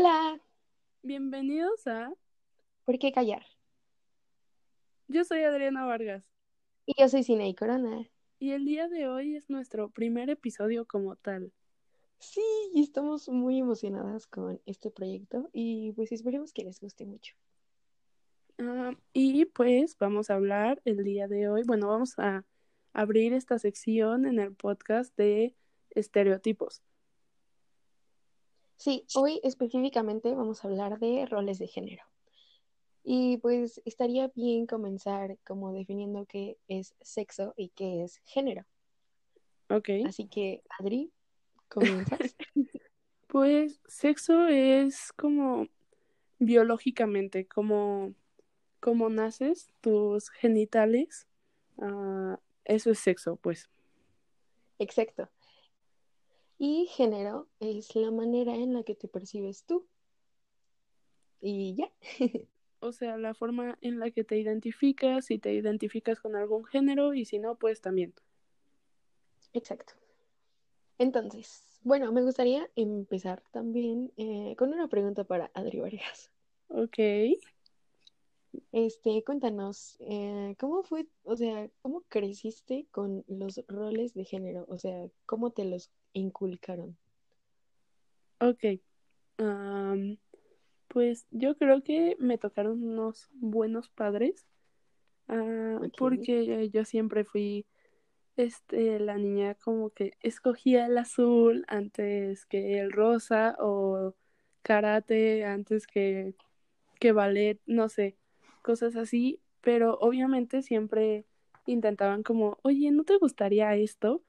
Hola, Bienvenidos a... ¿por qué callar? Yo soy Adriana Vargas Y yo soy Cine y Corona. y el día de hoy es nuestro primer episodio como tal. Sí, y estamos muy emocionadas con este proyecto y pues esperemos que les guste mucho. Ah, y pues vamos a hablar el día de hoy, bueno, vamos a abrir esta sección en el podcast de estereotipos. Sí, hoy específicamente vamos a hablar de roles de género. Y pues estaría bien comenzar como definiendo qué es sexo y qué es género. Ok. Así que, Adri, comienzas. Pues sexo es como biológicamente, como, como naces, tus genitales, ah, eso es sexo, pues. Exacto. Y género es la manera en la que te percibes tú. Y ya. O sea, la forma en la que te identificas, si te identificas con algún género y si no, pues también. Exacto. Entonces, bueno, me gustaría empezar también eh, con una pregunta para Adri Vargas. Ok. Este, cuéntanos, eh, ¿cómo fue, o sea, cómo creciste con los roles de género? O sea, ¿cómo te los inculcaron? Ok. Pues yo creo que me tocaron unos buenos padres. ah, porque yo siempre fui este la niña como que escogía el azul antes que el rosa o karate antes que, que ballet, no sé, cosas así, pero obviamente siempre intentaban como, oye, ¿no te gustaría esto?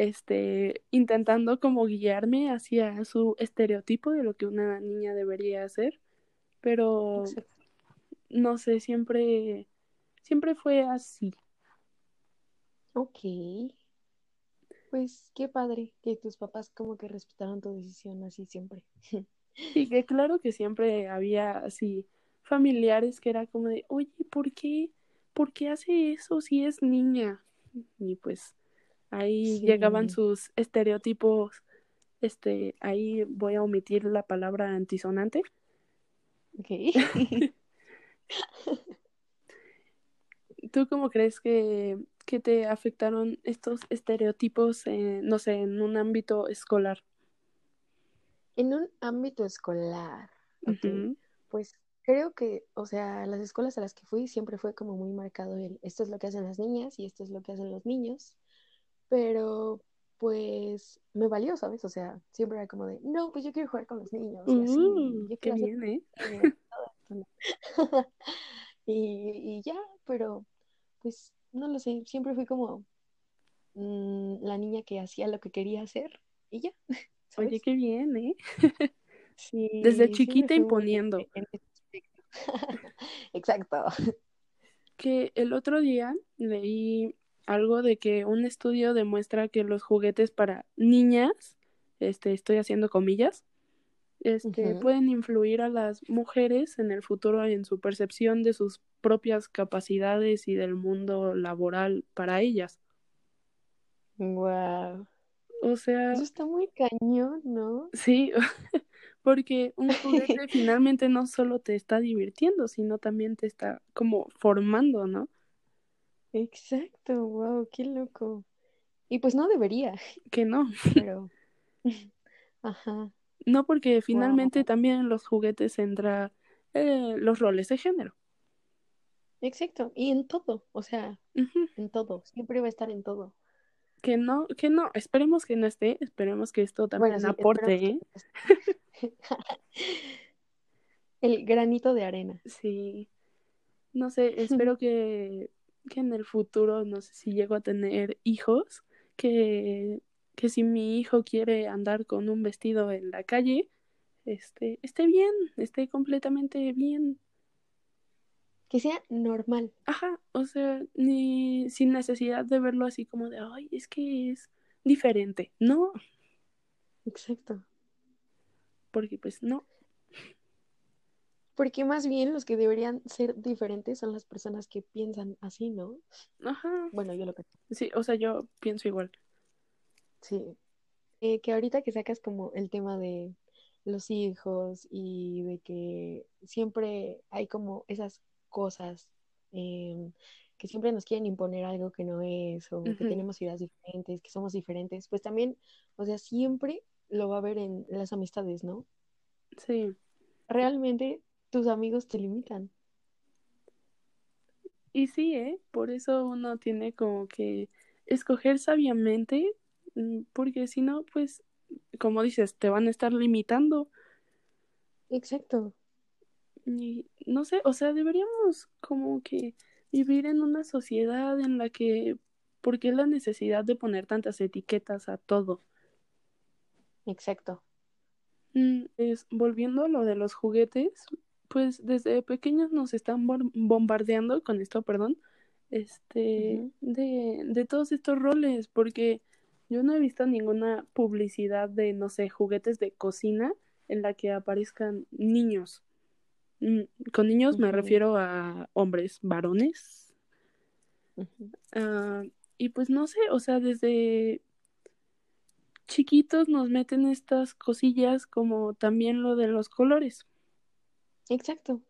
Este, intentando como guiarme hacia su estereotipo de lo que una niña debería hacer, pero Exacto. no sé, siempre, siempre fue así. Ok. Pues qué padre que tus papás como que respetaron tu decisión así siempre. Y que claro que siempre había así familiares que era como de, oye, ¿por qué? ¿Por qué hace eso si es niña? Y pues ahí llegaban sus estereotipos, este, ahí voy a omitir la palabra antisonante. Ok. ¿Tú cómo crees que, que te afectaron estos estereotipos, eh, no sé, en un ámbito escolar? En un ámbito escolar, pues creo que, o sea, las escuelas a las que fui siempre fue como muy marcado el, esto es lo que hacen las niñas y esto es lo que hacen los niños, pero pues me valió, ¿sabes? O sea, siempre era como de, no, pues yo quiero jugar con los niños y así, Uh, yo qué bien, ¿eh? y, y ya, pero pues no lo sé, siempre fui como mm, la niña que hacía lo que quería hacer y ya, Oye, qué bien, ¿eh? Sí, Desde chiquita imponiendo. en. Exacto. Que el otro día leí algo de que un estudio demuestra que los juguetes para niñas, este, estoy haciendo comillas, este, pueden influir a las mujeres en el futuro en su percepción de sus propias capacidades y del mundo laboral para ellas. Wow. O sea, Eso está muy cañón, ¿no? sí, porque un juguete finalmente no solo te está divirtiendo, sino también te está como formando, ¿no? Exacto, wow, qué loco. Y pues no debería, Que no. pero. Ajá, No, porque finalmente wow. también en los juguetes entra eh, los roles de género. Exacto. Y en todo, o sea, en todo. Siempre va a estar en todo. Que no, que no, esperemos que no esté, esperemos que esto también Bueno, sí, aporte, ¿eh? que. El granito de arena. Sí, no sé, espero que, que en el futuro, no sé si llego a tener hijos, que, que si mi hijo quiere andar con un vestido en la calle, este, esté bien, esté completamente bien. Que sea normal. Ajá, o sea, ni sin necesidad de verlo así como de, ay, es que es diferente. No, Exacto. porque pues no. Porque más bien los que deberían ser diferentes son las personas que piensan así, ¿no? Ajá. Bueno, yo lo creo. Sí, o sea, yo pienso igual. Sí. Eh, que ahorita que sacas como el tema de los hijos y de que siempre hay como esas cosas em, que siempre nos quieren imponer algo que no es, o que tenemos ideas diferentes, que somos diferentes, pues también, o sea, siempre lo va a ver en las amistades, ¿no? Sí. Realmente tus amigos te limitan. Y sí, ¿eh? Por eso uno tiene como que escoger sabiamente, mm, porque si no, pues, como dices, te van a estar limitando. Exacto. Y no sé, o sea, deberíamos como que vivir en una sociedad en la que, ¿por qué la necesidad de poner tantas etiquetas a todo? Exacto. Mm, es, volviendo a lo de los juguetes, pues desde pequeños nos están bombardeando con esto, perdón, este, de, de todos estos roles, porque yo no he visto ninguna publicidad de, no sé, juguetes de cocina en la que aparezcan niños. Mm, con niños me refiero a hombres, varones. Ah, y pues no sé, o sea, desde chiquitos nos meten estas cosillas como también lo de los colores. Exacto.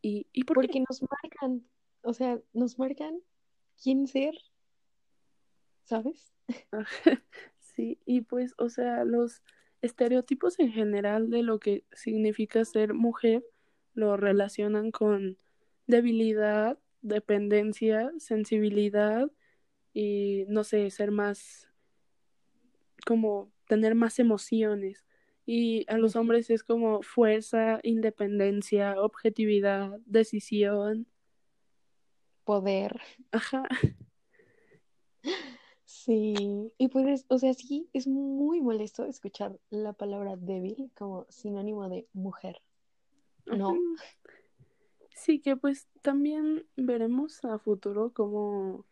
¿Y, y por Porque nos marcan, o sea, nos marcan quién ser, ¿sabes? sí, y pues, o sea, los estereotipos en general de lo que significa ser mujer lo relacionan con debilidad, dependencia, sensibilidad y, no sé, ser más como tener más emociones. Y a los hombres es como fuerza, independencia, objetividad, decisión. Poder. Ajá. Sí, y pues, o sea, sí, es muy molesto escuchar la palabra débil como sinónimo de mujer. ¿No? Sí, que pues también veremos a futuro como,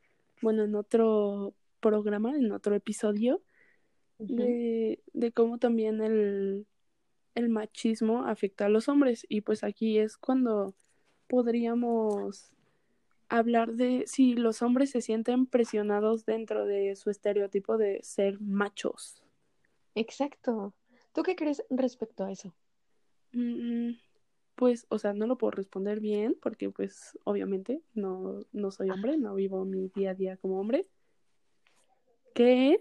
bueno, en otro programa, en otro episodio, de, de cómo también el, el machismo afecta a los hombres. Y pues aquí es cuando podríamos hablar de si los hombres se sienten presionados dentro de su estereotipo de ser machos. Exacto. ¿Tú qué crees respecto a eso? Mm, pues, o sea, no lo puedo responder bien porque pues obviamente no, no soy hombre, no vivo mi día a día como hombre. Que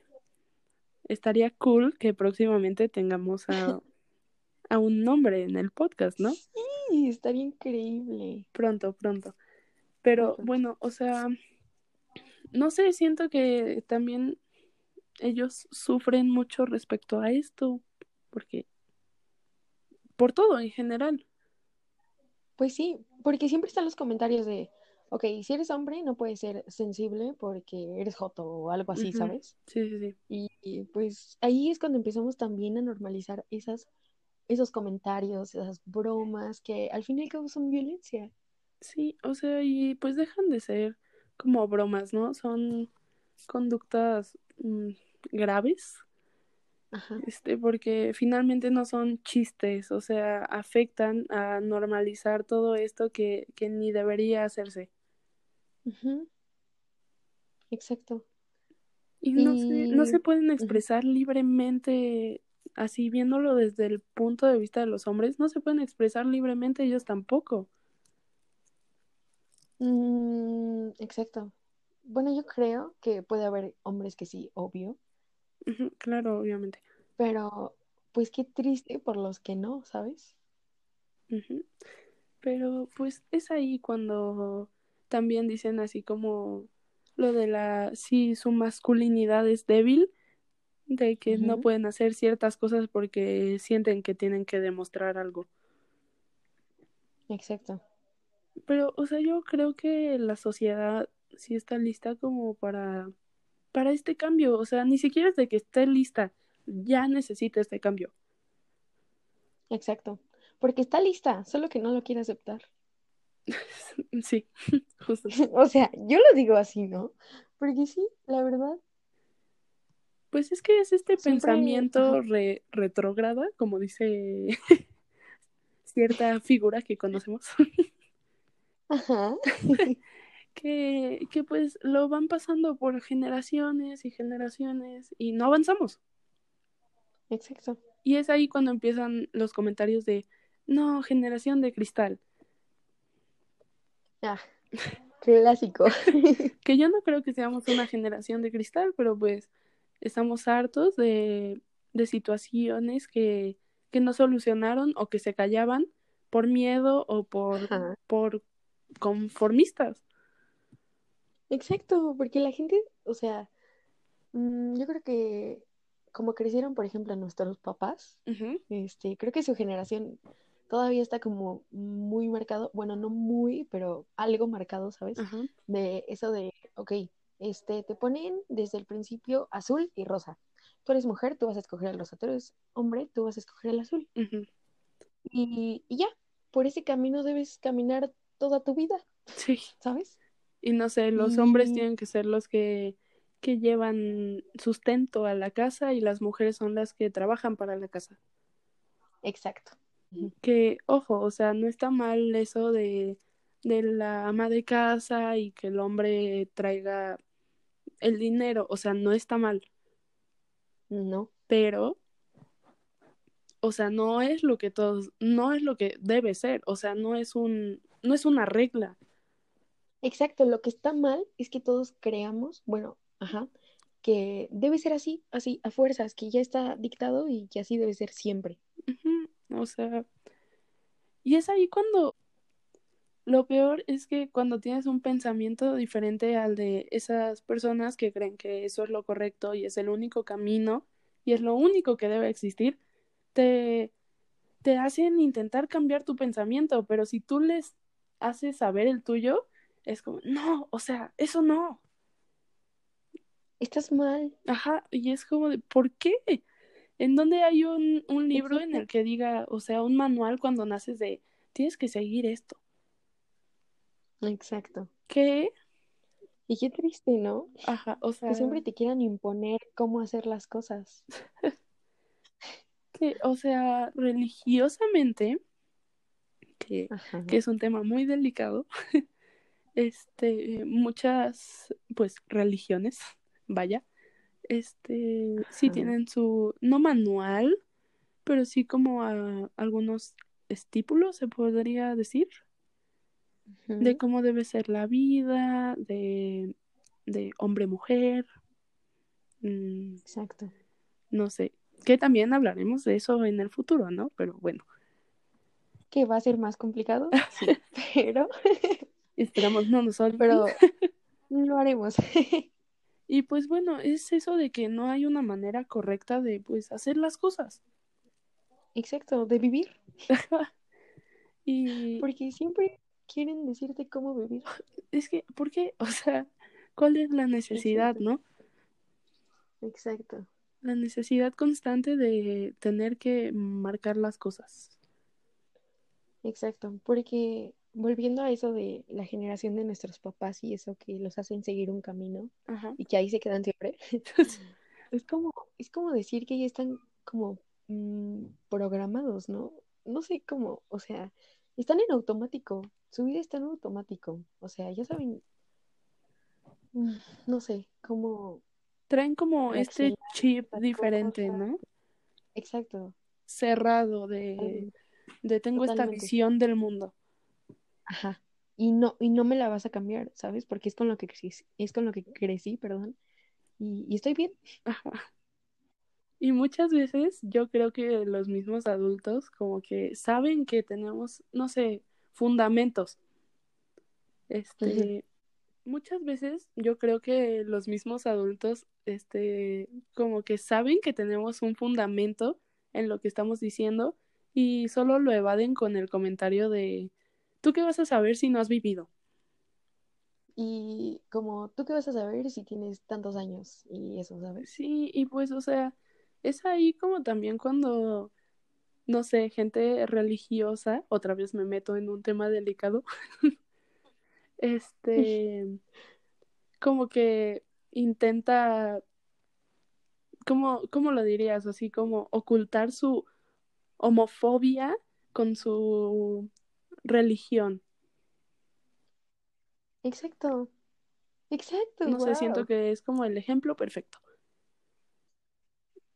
estaría cool que próximamente tengamos a, a un nombre en el podcast, ¿no? Sí, estaría increíble. Pronto, pronto. Pero bueno, o sea, no sé, siento que también ellos sufren mucho respecto a esto, porque por todo en general. Pues sí, porque siempre están los comentarios de, ok, si eres hombre no puedes ser sensible porque eres joto o algo así, ¿sabes? Sí, sí, sí. Y, y, pues ahí es cuando empezamos también a normalizar esas, esos comentarios, esas bromas que al fin y al cabo son violencia. Sí, o sea, y pues dejan de ser como bromas, ¿no? Son conductas mm, graves. Este, porque finalmente no son chistes, o sea, afectan a normalizar todo esto que, que ni debería hacerse. Exacto. Y, No, se, no se pueden expresar libremente, así viéndolo desde el punto de vista de los hombres, no se pueden expresar libremente ellos tampoco. Mm, exacto. Bueno, yo creo que puede haber hombres que sí, obvio. claro, obviamente. Pero, pues qué triste por los que no, ¿sabes? Pero, pues es ahí cuando también dicen así como lo de la, si su masculinidad es débil, de que no pueden hacer ciertas cosas porque sienten que tienen que demostrar algo. Exacto. Pero, o sea, yo creo que la sociedad sí está lista como para, para este cambio. O sea, ni siquiera es de que esté lista, ya necesita este cambio. Exacto. Porque está lista, solo que no lo quiere aceptar. sí, justo. o sea, yo lo digo así, ¿no? Porque sí, la verdad. Pues es que es este pensamiento re retrógrada, como dice cierta figura que conocemos. Ajá. que, que pues lo van pasando por generaciones y generaciones y no avanzamos. Exacto. Y es ahí cuando empiezan los comentarios de, no, generación de cristal. Ah, clásico. que yo no creo que seamos una generación de cristal, pero pues estamos hartos de, de situaciones que, que no solucionaron o que se callaban por miedo o por, Ajá. por conformistas. Exacto, porque la gente, o sea, mm, yo creo que como crecieron, por ejemplo, nuestros papás, este, creo que su generación todavía está como muy marcado, bueno, no muy, pero algo marcado, ¿sabes? ajá, De eso de, ok, este, te ponen desde el principio azul y rosa. Tú eres mujer, tú vas a escoger el rosa. Tú eres hombre, tú vas a escoger el azul. Y, y ya, por ese camino debes caminar toda tu vida, Sí. ¿sabes? Y no sé, los hombres tienen que ser los que, que llevan sustento a la casa y las mujeres son las que trabajan para la casa. Exacto. Que, ojo, o sea, no está mal eso de, de la ama de casa y que el hombre traiga el dinero, o sea, no está mal, No, pero, o sea, no es lo que todos, no es lo que debe ser, o sea, no es un, no es una regla. exacto. Lo que está mal es que todos creamos, bueno, ajá, que debe ser así, así, a fuerzas, que ya está dictado y que así debe ser siempre. O sea, y es ahí cuando lo peor es que cuando tienes un pensamiento diferente al de esas personas que creen que eso es lo correcto y es el único camino y es lo único que debe existir, te, te hacen intentar cambiar tu pensamiento, pero si tú les haces saber el tuyo, es como, no, o sea, eso no. Estás mal. Ajá, y es como de, ¿por qué? ¿En dónde hay un, un libro en el que diga, o sea, un manual cuando naces de, tienes que seguir esto? Exacto. ¿Qué? Y qué triste, ¿no? Ajá, o sea, Que siempre te quieran imponer cómo hacer las cosas. que, o sea, religiosamente, que, que es un tema muy delicado, este, muchas, pues, religiones, vaya, este, sí Ajá. tienen su, no manual, pero sí como a- algunos estípulos, se podría decir, de cómo debe ser la vida, de, de hombre-mujer, mm, Exacto. no sé, que también hablaremos de eso en el futuro, ¿no? Pero bueno, Que va a ser más complicado, sí, pero, esperamos no nos olviden. pero lo haremos. Y pues bueno, es eso de que no hay una manera correcta de pues hacer las cosas. Exacto, de vivir. y Porque siempre quieren decirte cómo vivir. es que, ¿por qué? O sea, ¿cuál es la necesidad, Exacto. no? Exacto. La necesidad constante de tener que marcar las cosas. Exacto. Porque volviendo a eso de la generación de nuestros papás y eso que los hacen seguir un camino Ajá. y que ahí se quedan siempre, es como, es como decir que ya están como mm, programados, ¿no? No sé cómo, o sea, están en automático. Su vida está en automático. O sea, ya saben, mm, no sé, cómo Traen como este chip diferente. ¿no? Exacto. Cerrado de, de tengo esta visión del mundo. Ajá. Y no, y no me la vas a cambiar, ¿sabes? Porque es con lo que crecí, es con lo que crecí, perdón. Y, estoy bien. Ajá. Y muchas veces yo creo que los mismos adultos como que saben que tenemos, no sé, fundamentos. Este, muchas veces yo creo que los mismos adultos, este, como que saben que tenemos un fundamento en lo que estamos diciendo y solo lo evaden con el comentario de, ¿tú qué vas a saber si no has vivido? Y como, ¿tú qué vas a saber si tienes tantos años? Y eso, ¿sabes? Sí, y pues, o sea, es ahí como también cuando, no sé, gente religiosa, otra vez me meto en un tema delicado, este, como que intenta, ¿cómo, cómo lo dirías? Así como ocultar su homofobia con su religión. Exacto. Exacto. No sé, siento que es como el ejemplo perfecto.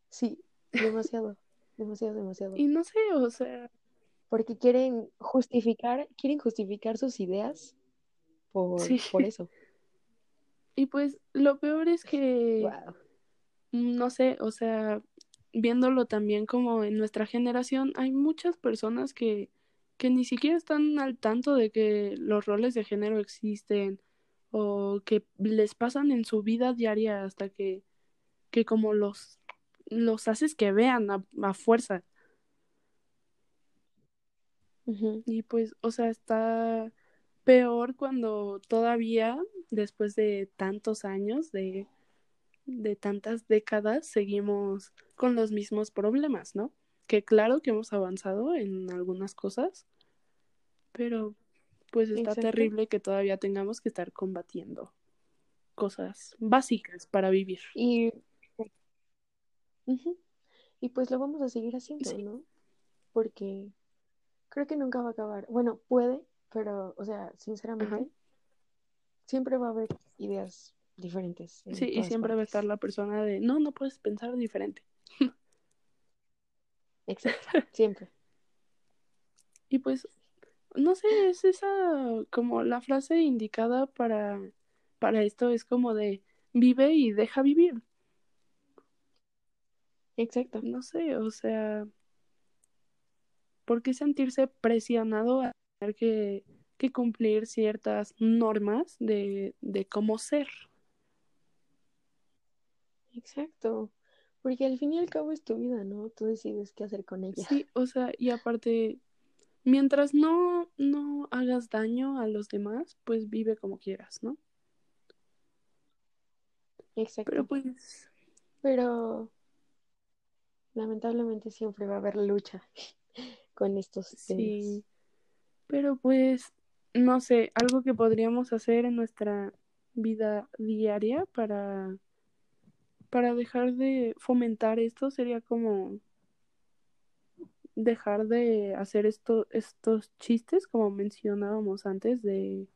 Sí, Demasiado, demasiado, demasiado. Y no sé, o sea, Porque quieren justificar, quieren justificar sus ideas por, sí. por eso. Y pues lo peor es que, Wow. no sé, o sea, viéndolo también como en nuestra generación, hay muchas personas que, que ni siquiera están al tanto de que los roles de género existen o que les pasan en su vida diaria hasta que, que como los, los haces que vean a, a fuerza. Y pues, o sea, está peor cuando todavía, después de tantos años, de, de tantas décadas, seguimos con los mismos problemas, ¿no? Que claro que hemos avanzado en algunas cosas, pero pues está Exacto. terrible que todavía tengamos que estar combatiendo cosas básicas para vivir. Y, y pues lo vamos a seguir haciendo, Sí. ¿no? Porque creo que nunca va a acabar. Bueno, puede, pero, o sea, sinceramente, Ajá. siempre va a haber ideas diferentes. en Sí, y siempre va a estar la persona de, no, no puedes pensar diferente. Exacto, siempre. Y pues, no sé, es esa como la frase indicada para, para esto, es como de vive y deja vivir. Exacto. No sé, o sea, ¿por qué sentirse presionado a tener que, que cumplir ciertas normas de, de cómo ser? Exacto. Porque al fin y al cabo es tu vida, ¿no? Tú decides qué hacer con ella. Sí, o sea, y aparte, mientras no, no hagas daño a los demás, pues vive como quieras, ¿no? Exacto. Pero pues, Pero lamentablemente siempre va a haber lucha con estos temas. sí. Pero pues, no sé, algo que podríamos hacer en nuestra vida diaria para, para dejar de fomentar esto sería como dejar de hacer esto, estos chistes, como mencionábamos antes, de,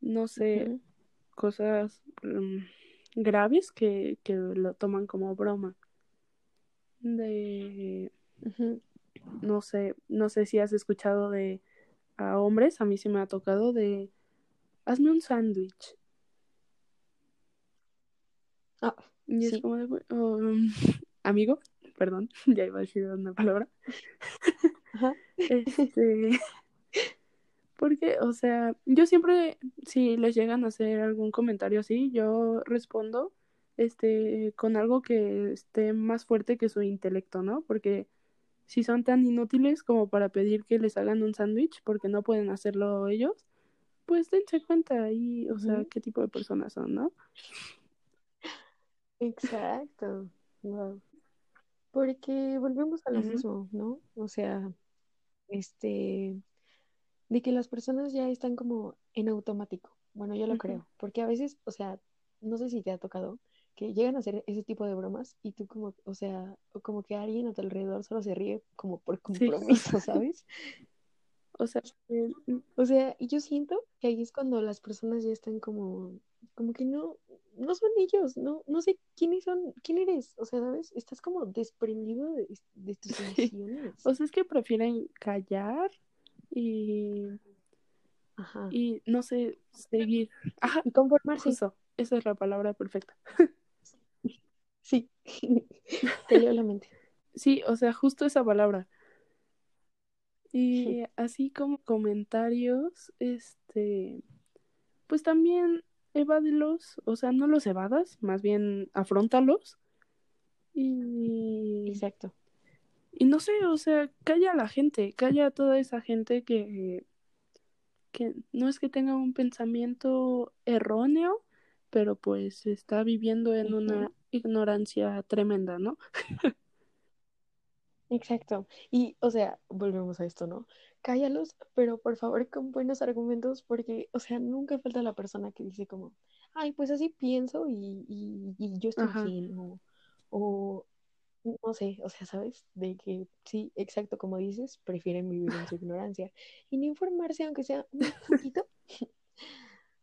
no sé, cosas um, graves que, que lo toman como broma. De, no sé, no sé si has escuchado de a hombres, a mí sí me ha tocado de hazme un sándwich. Ah, Y es sí. como de, "Güey, um, amigo, perdón, ya iba a decir una palabra. Ajá. Este, porque, o sea, yo siempre, si les llegan a hacer algún comentario así, yo respondo, este, con algo que esté más fuerte que su intelecto, ¿no? Porque si son tan inútiles como para pedir que les hagan un sándwich porque no pueden hacerlo ellos, pues dense cuenta ahí, o sea, qué tipo de personas son, ¿no? Exacto. Wow. Porque volvemos a lo mismo, ¿no? O sea, este, de que las personas ya están como en automático. Bueno, yo lo creo, porque a veces, o sea, no sé si te ha tocado que llegan a hacer ese tipo de bromas y tú como, o sea, como que alguien a tu alrededor solo se ríe como por compromiso, ¿sabes? o sea, O sea, y yo siento que ahí es cuando las personas ya están como, como que no, no son ellos, no, no sé quiénes son, quién eres, o sea, ¿sabes? Estás como desprendido de, de tus sí. emociones. O sea, es que prefieren callar y, Ajá. y no sé, seguir. Ajá, Y conformarse. justo, esa es la palabra perfecta. Sí. Te leo la mente. Sí, o sea, justo esa palabra. Y así como comentarios, este, pues también evádelos, o sea, no los evadas, más bien afrontalos. Y, Exacto. y no sé, o sea, calla a la gente, calla a toda esa gente que, que no es que tenga un pensamiento erróneo, pero pues está viviendo en una ignorancia tremenda, ¿no? Exacto. Y, o sea, volvemos a esto, ¿no? Cállalos, pero por favor con buenos argumentos, porque, o sea, nunca falta la persona que dice como, ay, pues así pienso y, y, y yo estoy Ajá. bien, o, o no sé, o sea, ¿sabes? De que sí, exacto como dices, prefieren vivir en su ignorancia y no informarse, aunque sea un poquito,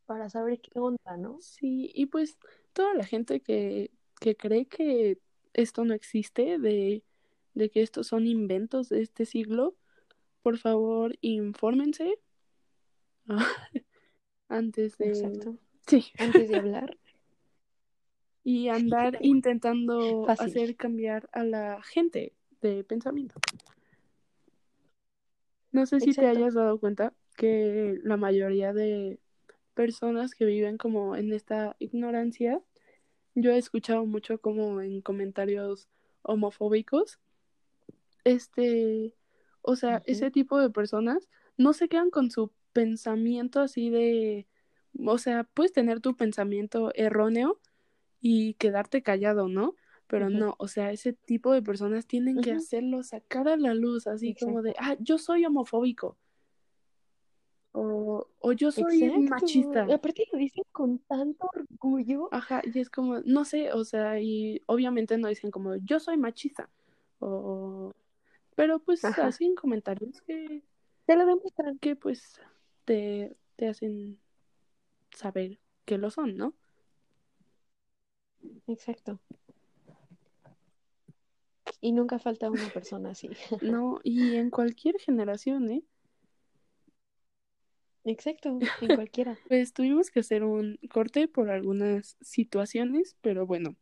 para saber qué onda, ¿no? Sí, y pues toda la gente que, que cree que esto no existe, de, de que estos son inventos de este siglo, por favor, infórmense antes de... Exacto. Sí. Antes de hablar. y andar intentando Fácil. hacer cambiar a la gente de pensamiento. No sé si Exacto. te hayas dado cuenta que la mayoría de personas que viven como en esta ignorancia, yo he escuchado mucho como en comentarios homofóbicos, este, o sea, uh -huh. ese tipo de personas no se quedan con su pensamiento así de, o sea, puedes tener tu pensamiento erróneo y quedarte callado, ¿no? Pero uh -huh. no, o sea, ese tipo de personas tienen uh -huh. que hacerlo sacar a la luz, así Exacto. como de, ah, yo soy homofóbico. O, o yo soy Exacto. machista. Aparte lo dicen con tanto orgullo. Ajá, y es como, no sé, o sea, y obviamente no dicen como, yo soy machista. O, pero pues Ajá. hacen comentarios que... Te lo demuestran. Que pues te, te hacen saber que lo son, ¿no? Exacto. Y nunca falta una persona así. No, y en cualquier generación, ¿eh? Exacto, en cualquiera. pues tuvimos que hacer un corte por algunas situaciones, pero bueno.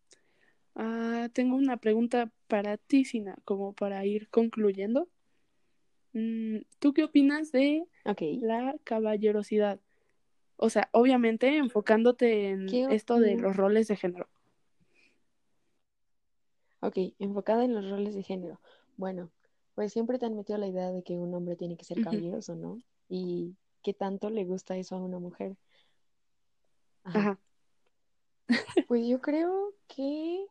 Uh, tengo una pregunta para ti, Sina, como para ir concluyendo. Mm, ¿Tú qué opinas de okay. la caballerosidad? O sea, obviamente enfocándote en esto de los roles de género. Ok, enfocada en los roles de género. Bueno, pues siempre te han metido la idea de que un hombre tiene que ser caballeroso, ¿no? Y qué tanto le gusta eso a una mujer. Ajá. Ajá. Pues yo creo que,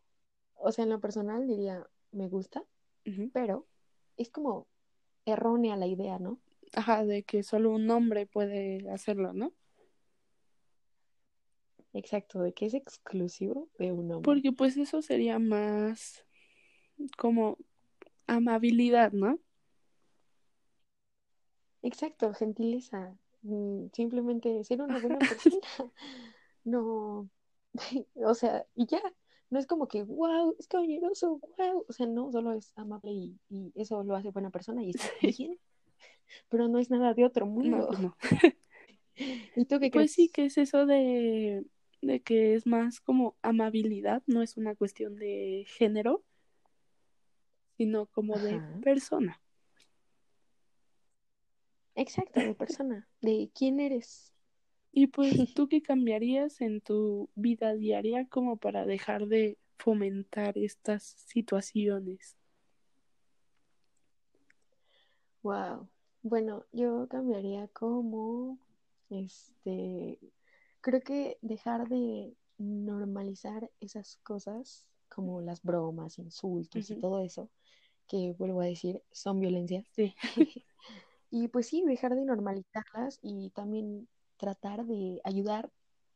o sea, en lo personal diría, me gusta, uh -huh. pero es como errónea la idea, ¿no? Ajá, de que solo un hombre puede hacerlo, ¿no? Exacto, de que es exclusivo de un hombre. Porque pues eso sería más como amabilidad, ¿no? Exacto, gentileza. Mm, simplemente ser una buena persona. no, o sea, y ya, no es como que, wow, es caballeroso, wow. O sea, no, solo es amable y, y eso lo hace buena persona y está bien. Pero no es nada de otro mundo. No, no. ¿Y tú qué pues crees? sí, que es eso de de que es más como amabilidad, no es una cuestión de género, sino como Ajá. de persona. Exacto, de persona, de quién eres. Y pues tú qué cambiarías en tu vida diaria como para dejar de fomentar estas situaciones. Wow. Bueno, yo cambiaría como este creo que dejar de normalizar esas cosas como las bromas, insultos uh -huh. y todo eso, que vuelvo a decir, son violencia. Sí. y pues sí, dejar de normalizarlas y también tratar de ayudar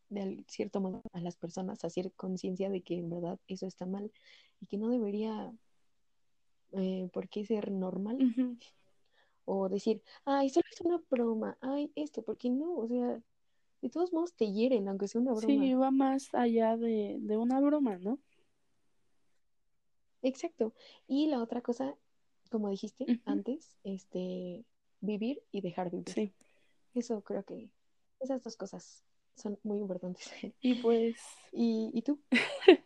de cierto modo a las personas a hacer conciencia de que en verdad eso está mal y que no debería eh, por qué ser normal. Uh -huh. O decir, ay, solo es una broma, ay, esto, porque no, o sea, de todos modos te hieren, aunque sea una broma. Sí, va más allá de, de una broma, ¿no? Exacto. Y la otra cosa, como dijiste uh -huh. antes, este, vivir y dejar vivir. Sí. Eso creo que esas dos cosas son muy importantes. Y pues... ¿Y, ¿y tú?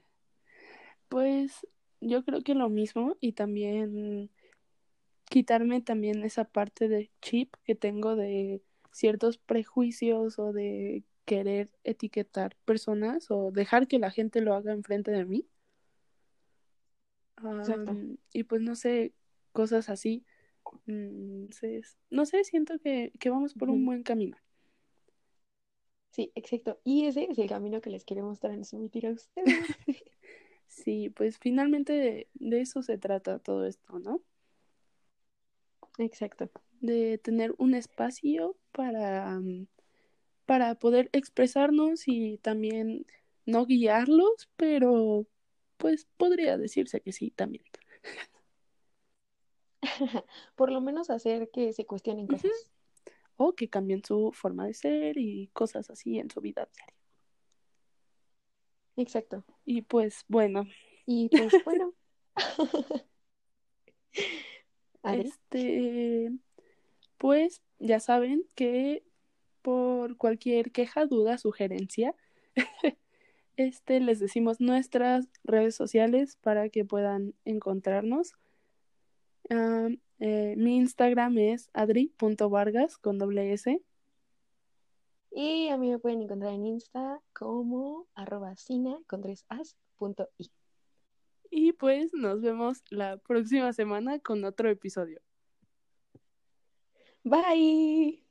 pues yo creo que lo mismo y también quitarme también esa parte de chip que tengo de ciertos prejuicios o de querer etiquetar personas o dejar que la gente lo haga enfrente de mí. Um, y pues no sé, cosas así. Entonces, no sé, siento que, que vamos por uh -huh. un buen camino. Sí, exacto. Y ese es el camino que les queremos transmitir a ustedes. sí, pues finalmente de, de eso se trata todo esto, ¿no? Exacto de tener un espacio para, para poder expresarnos y también no guiarlos, pero pues podría decirse que sí también. Por lo menos hacer que se cuestionen cosas. Uh -huh. O que cambien su forma de ser y cosas así en su vida diaria. Exacto. Y pues bueno. Y pues bueno. este, pues ya saben que por cualquier queja, duda, sugerencia, este, les decimos nuestras redes sociales para que puedan encontrarnos. Eh, mi Instagram es adri.vargas con doble S. Y a mí me pueden encontrar en Insta como arroba con tres as punto i. Y pues nos vemos la próxima semana con otro episodio. Bye.